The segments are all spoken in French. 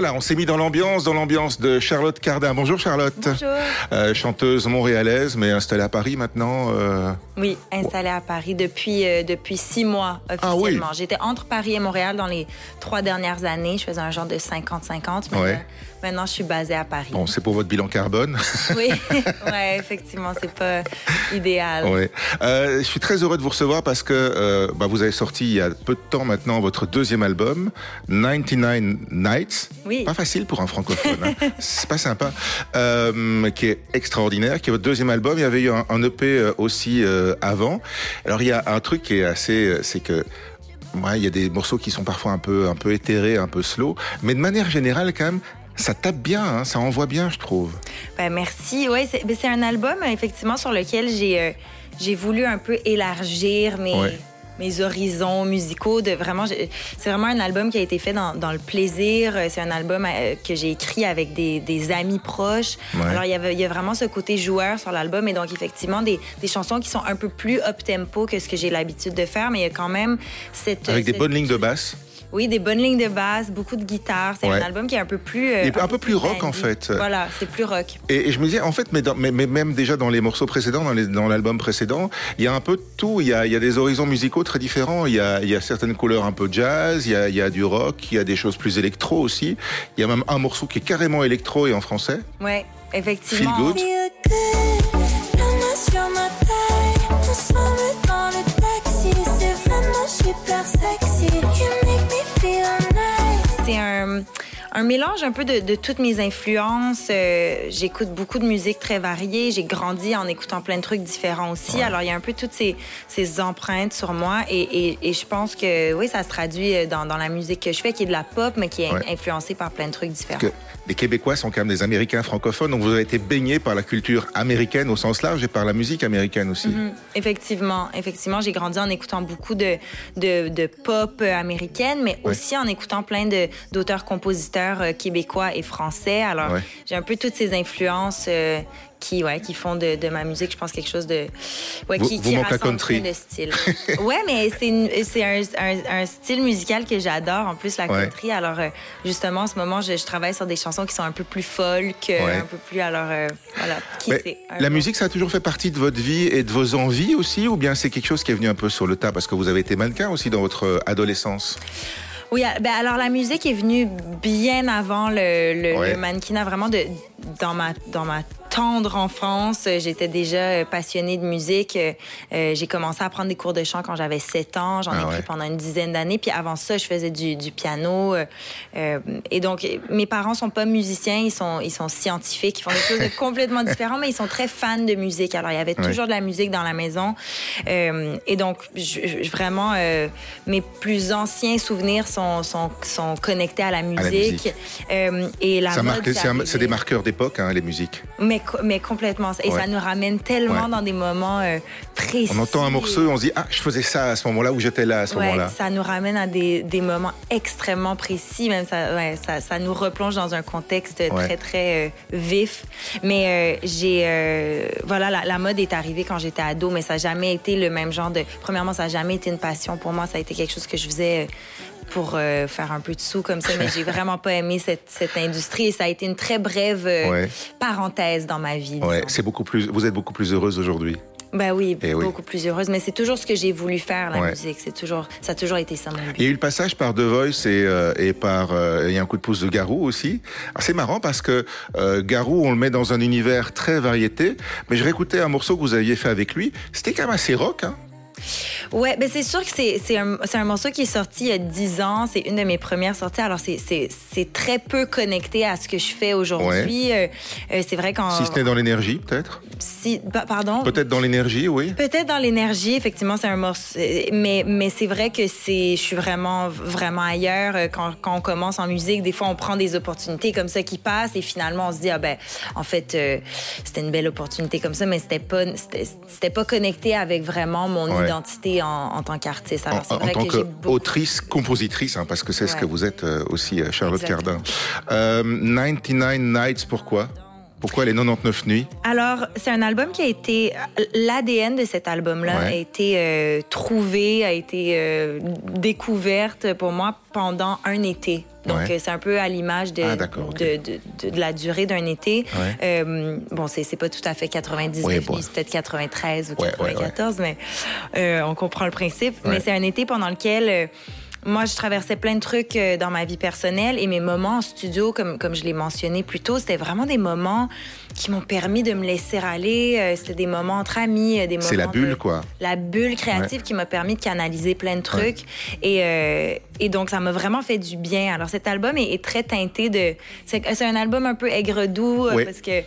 Voilà, on s'est mis dans l'ambiance, dans l'ambiance de Charlotte Cardin. Bonjour Charlotte. Bonjour. Euh, chanteuse montréalaise, mais installée à Paris maintenant. euh, Oui, installée à Paris depuis, euh, depuis six mois Ah oui. officiellement. J'étais entre Paris et Montréal dans les trois dernières années. Je faisais un genre de 50-50. Maintenant, Ouais. maintenant, je suis basée à Paris. Bon, c'est pour votre bilan carbone. Oui, ouais, effectivement, c'est pas idéal. Ouais. Je suis très heureux de vous recevoir parce que bah, vous avez sorti il y a peu de temps maintenant votre deuxième album, 99 Nights. Oui. Pas facile pour un francophone. hein. C'est pas sympa. Euh, qui est extraordinaire, qui est votre deuxième album. Il y avait eu un, un EP euh, aussi euh, avant. Alors il y a un truc qui est assez, c'est que ouais, il y a des morceaux qui sont parfois un peu, un peu éthérés, un peu slow, mais de manière générale quand même. Ça tape bien, hein, ça envoie bien, je trouve. Ben, merci. Oui, c'est ben, c'est un album, effectivement, sur lequel j'ai euh, j'ai voulu un peu élargir mes, Ouais. Mes horizons musicaux. De vraiment, c'est vraiment un album qui a été fait dans, dans le plaisir. Euh, C'est un album euh, que j'ai écrit avec des, des amis proches. Ouais. Alors, il y, avait, il y a vraiment ce côté joueur sur l'album. Et donc, effectivement, des, des chansons qui sont un peu plus up-tempo que ce que j'ai l'habitude de faire. Mais il y a quand même cette... Avec des bonnes lignes de basse. Oui, des bonnes lignes de basse, beaucoup de guitare. C'est Ouais. un album qui est un peu plus... euh, un peu plus rock, en fait. Voilà, c'est plus rock. Et, et je me disais, en fait, mais, dans- mais, mais même déjà dans les morceaux précédents, dans l'album précédent, il y a un peu de tout. Il y a, il y a des horizons musicaux très différents. Il y a, il y a certaines couleurs un peu jazz, il y, a, il y a du rock, il y a des choses plus électro aussi. Il y a même un morceau qui est carrément électro et en français. Ouais, effectivement. Feel good. Feel good, un, mélange un peu de, de toutes mes influences. Euh, J'écoute beaucoup de musique très variée. J'ai grandi en écoutant plein de trucs différents aussi. Alors, il y a un peu toutes ces, ces empreintes sur moi. Et, et, et je pense que, oui, ça se traduit euh, dans, dans la musique que je fais, qui est de la pop, mais qui est Ouais. influencée par plein de trucs différents. Que les Québécois sont quand même des Américains francophones, donc vous avez été baigné par la culture américaine au sens large et par la musique américaine aussi. Mhm. Effectivement, effectivement, j'ai grandi en écoutant beaucoup de, de, de pop euh, américaine, mais aussi en écoutant plein de- d'auteurs-compositeurs euh, québécois et français. Alors, j'ai un peu toutes ces influences euh, qui, ouais, qui font de, de ma musique, je pense, quelque chose de. Ouais, Vous- qui, vous qui rassemble country. de styles. ouais, mais c'est un, un, un style musical que j'adore, en plus, la Ouais. country. Alors, euh, justement, en ce moment, je, je travaille sur des chansons qui sont un peu plus folk, euh, Ouais. un peu plus. Alors, euh, voilà. Qui Mais la peu. musique, ça a toujours fait partie de votre vie et de vos envies aussi, ou bien c'est quelque chose qui est venu un peu sur le tas parce que vous avez été mannequin aussi dans votre adolescence? Oui, ah, ben alors la musique est venue bien avant le, le, Ouais. le mannequinat, vraiment de, dans, ma, dans ma tendre enfance. J'étais déjà euh, passionnée de musique. Euh, J'ai commencé à prendre des cours de chant quand j'avais 7 ans. J'en Ah ai pris ouais. pendant une dizaine d'années. Puis avant ça, je faisais du, du piano. euh, et donc, mes parents sont pas musiciens, ils sont, ils sont scientifiques, ils font des choses de complètement différentes, mais ils sont très fans de musique. Alors, il y avait Ouais. toujours de la musique dans la maison. Euh, et donc, je, je- vraiment, mes plus anciens souvenirs sont, sont, sont connectés à la musique. musique. Et la Ça mode, marque- c'est des marqueurs d'époque, hein, les musiques. Mais, mais complètement. Et Ouais. ça nous ramène tellement Ouais. dans des moments euh, précis. On entend un morceau et on se dit Ah, je faisais ça à ce moment-là ou j'étais là à ce Ouais, moment-là. ça nous ramène à des, des moments extrêmement précis. Même ça, ça, ça nous replonge dans un contexte très, très euh, vif. Mais euh, j'ai. euh, voilà, la, la mode est arrivée quand j'étais ado, mais ça n'a jamais été le même genre de. Premièrement, ça n'a jamais été une passion pour moi. Ça a été quelque chose que je faisais. Pour euh, faire un peu de sous comme ça, mais j'ai vraiment pas aimé cette, cette industrie et ça a été une très brève euh, Ouais. parenthèse dans ma vie. Ouais, c'est beaucoup plus. Vous êtes beaucoup plus heureuse aujourd'hui. Ben oui, Eh oui. beaucoup plus heureuse, mais c'est toujours ce que j'ai voulu faire, la Ouais. musique. C'est toujours, ça a toujours été ça mon but. Il y a eu le passage par The Voice et, euh, et par euh, il y a un coup de pouce de Garou aussi. Alors, C'est marrant parce que euh, Garou, on le met dans un univers très variété. Mais je réécoutais un morceau que vous aviez fait avec lui. C'était quand même assez rock. Hein Ouais, ben c'est sûr que c'est c'est un, un morceau qui est sorti il y a 10 ans. C'est une de mes premières sorties. Alors, c'est- c'est c'est très peu connecté à ce que je fais aujourd'hui. Euh, euh, c'est vrai qu'en... si ce n'est dans l'énergie, peut-être? si- pa- pardon? Peut-être dans l'énergie, oui. Peut-être dans l'énergie, effectivement, c'est un morceau. Mais, mais c'est vrai que c'est, je suis vraiment, vraiment ailleurs. Euh, Quand, quand on commence en musique, des fois, on prend des opportunités comme ça qui passent et finalement, on se dit, ah ben, en fait, euh, c'était une belle opportunité comme ça, mais c'était pas, c'était, c'était pas connecté avec vraiment mon Ouais. Identité en, en tant qu'artiste. En, en vrai tant beaucoup. qu'autrice, compositrice, hein, parce que c'est ce que vous êtes euh, aussi, euh, Charlotte Exactement. Cardin. Euh, 99 Nights, pourquoi? Pourquoi les 99 nuits? Alors, c'est un album qui a été. L'ADN de cet album-là Ouais. a été euh, trouvé, a été euh, découverte pour moi pendant un été. Donc, Ouais. euh, c'est un peu à l'image de, Ah, de, de- de- de la durée d'un été. Ouais. Euh, bon, c'est pas tout à fait 99 Ouais, nuits, bon. c'est peut-être 93 ou Ouais, ouais, ouais. 94, mais on comprend le principe. Mais c'est un été pendant lequel. Moi, je traversais plein de trucs euh, dans ma vie personnelle et mes moments en studio, comme, comme je l'ai mentionné plus tôt, c'était vraiment des moments qui m'ont permis de me laisser aller. Euh, C'était des moments entre amis, euh, des moments. C'est la bulle, de- quoi. La bulle créative qui m'a permis de canaliser plein de trucs. Et, euh, et donc, ça m'a vraiment fait du bien. Alors, cet album est, est très teinté de. C'est un album un peu aigre-doux parce que.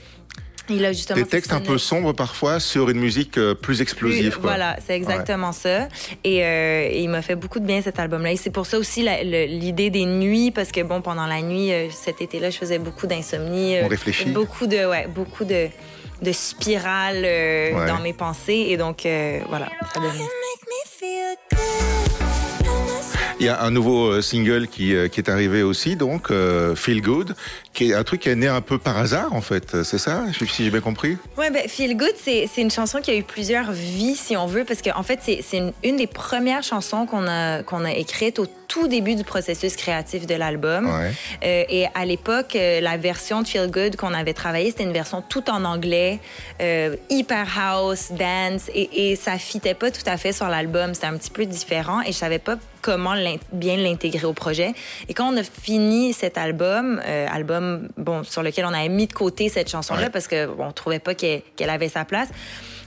Il a justement Des textes un peu sombres parfois sur une musique euh, plus explosive. plus- quoi. Voilà, c'est exactement ça. Et, euh, et il m'a fait beaucoup de bien cet album-là. Et c'est pour ça aussi l'idée des nuits, parce que bon, pendant la nuit, euh, cet été-là, je faisais beaucoup d'insomnie. On réfléchit. Beaucoup de, ouais, beaucoup de, de spirales euh, Ouais. dans mes pensées. Et donc, euh, voilà, ça donne. Il y a un nouveau euh, single qui, euh, qui est arrivé aussi, donc euh, Feel Good, qui est un truc qui est né un peu par hasard en fait. C'est ça, si j'ai bien compris? Ouais, ben, Feel Good, c'est une chanson qui a eu plusieurs vies, si on veut, parce qu'en en fait, c'est c'est une, une des premières chansons qu'on a, qu'on a écrites au tout début du processus créatif de l'album. Ouais. Euh, et à l'époque, euh, la version de Feel Good qu'on avait travaillée, c'était une version tout en anglais, euh, hyper house, dance, et, et ça fitait pas tout à fait sur l'album. C'était un petit peu différent et je savais pas comment bien l'intégrer au projet. Et quand on a fini cet album, euh, album bon sur lequel on avait mis de côté cette chanson-là Ouais. parce que bon, on trouvait pas qu'elle qu'elle avait sa place.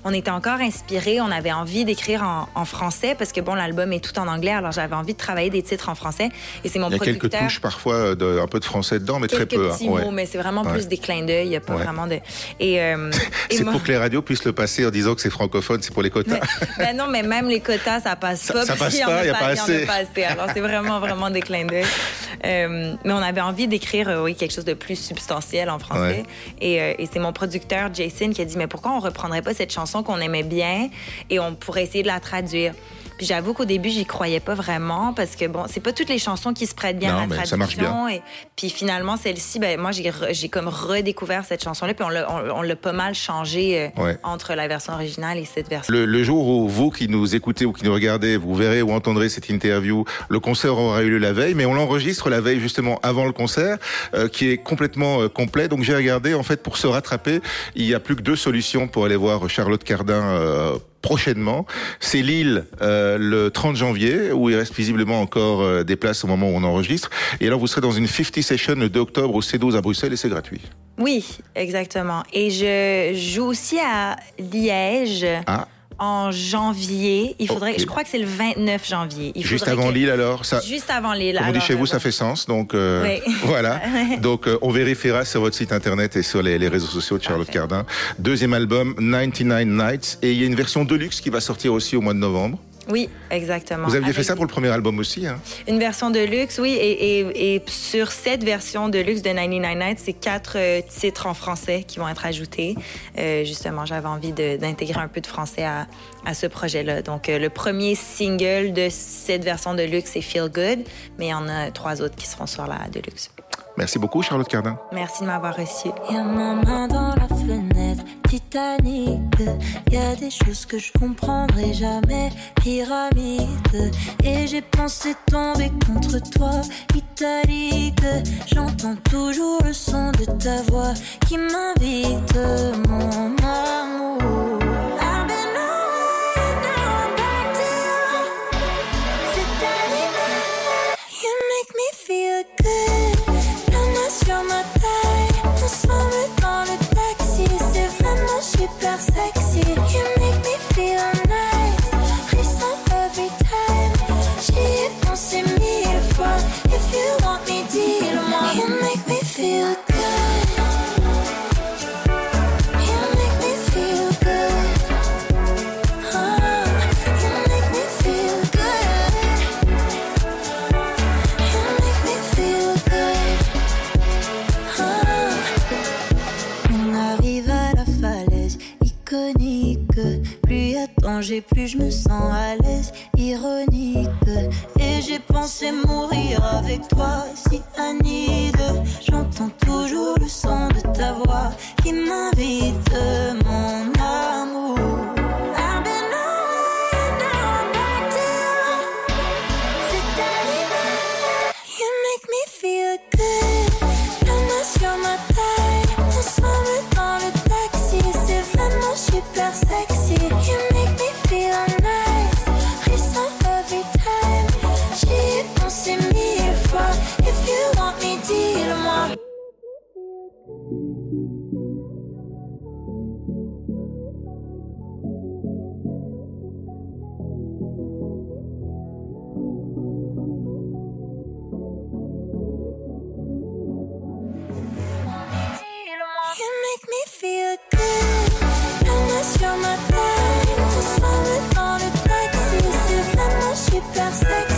On était encore inspiré, on avait envie d'écrire en, en français parce que bon, l'album est tout en anglais, alors j'avais envie de travailler des titres en français. Et c'est mon Il y a quelques producteur touches parfois, de, un peu de français dedans, mais très quelques peu. hein. petits Ouais. mots, mais c'est vraiment Ouais. plus des clins d'œil. Il n'y a pas Ouais. vraiment de. Et, euh, et C'est moi- pour que les radios puissent le passer en disant que c'est francophone, c'est pour les quotas. ben non, mais même les quotas, ça passe Ça- pas. ça passe pas, il y a pas assez. pas assez. Alors, c'est vraiment, vraiment des clins d'œil. Euh, mais on avait envie d'écrire, euh, oui, quelque chose de plus substantiel en français. Ouais. Et, et c'est mon producteur, Jason, qui a dit, mais pourquoi on reprendrait pas cette chanson qu'on aimait bien et on pourrait essayer de la traduire? Puis j'avoue qu'au début, j'y croyais pas vraiment parce que bon, c'est pas toutes les chansons qui se prêtent bien Non, à la mais ça traduction. marche bien. Et puis finalement, celle-ci, ben, moi, j'ai re- j'ai comme redécouvert cette chanson-là, puis on l'a- on, on l'a pas mal changé euh, Ouais. entre la version originale et cette version. Le, le jour où vous qui nous écoutez ou qui nous regardez, vous verrez ou entendrez cette interview, le concert aura eu lieu la veille, mais on l'enregistre la veille justement avant le concert, euh, qui est complètement euh, complet. Donc j'ai regardé, en fait, pour se rattraper, il y a plus que deux solutions pour aller voir Charlotte Cardin. euh, prochainement, c'est Lille euh, le 30 janvier où il reste visiblement encore euh, des places au moment où on enregistre. Et alors vous serez dans une 50 session le 2 octobre au C12 à Bruxelles et c'est gratuit. Oui, exactement. Et je joue aussi à Liège Ah, en janvier. Il faudrait, je crois que c'est le 29 janvier. Il juste avant que- Lille alors ça. Juste avant Lille. Comme on dit chez vous, ça fait sens. Donc euh, Oui. voilà. Donc euh, on vérifiera sur votre site internet et sur les, les réseaux sociaux de Charlotte Parfait. Cardin. Deuxième album, 99 Nights, et il y a une version deluxe qui va sortir aussi au mois de novembre. Oui, exactement. Vous aviez Avec fait ça pour le premier album aussi, hein? Une version de luxe, oui. Et, et, et sur cette version de luxe de 99 Nights, c'est quatre euh, titres en français qui vont être ajoutés. Euh, justement, j'avais envie d'intégrer un peu de français à, à ce projet-là. Donc, euh, le premier single de cette version de luxe, c'est Feel Good, mais il y en a trois autres qui seront sur la de luxe. Merci beaucoup, Charlotte Cardin. Merci de m'avoir reçu. Y'a ma main dans la fenêtre, Titanic. Y a des choses que je comprendrai jamais, pyramide. Et j'ai pensé tomber contre toi, italique. J'entends toujours le son de ta voix qui m'invite, mon amour. Danger, plus je me sens à l'aise. Ironique. Et j'ai pensé mourir avec toi, si. J'entends toujours le son de ta voix qui m'invite, mon amour. Super sexy. You make me feel sur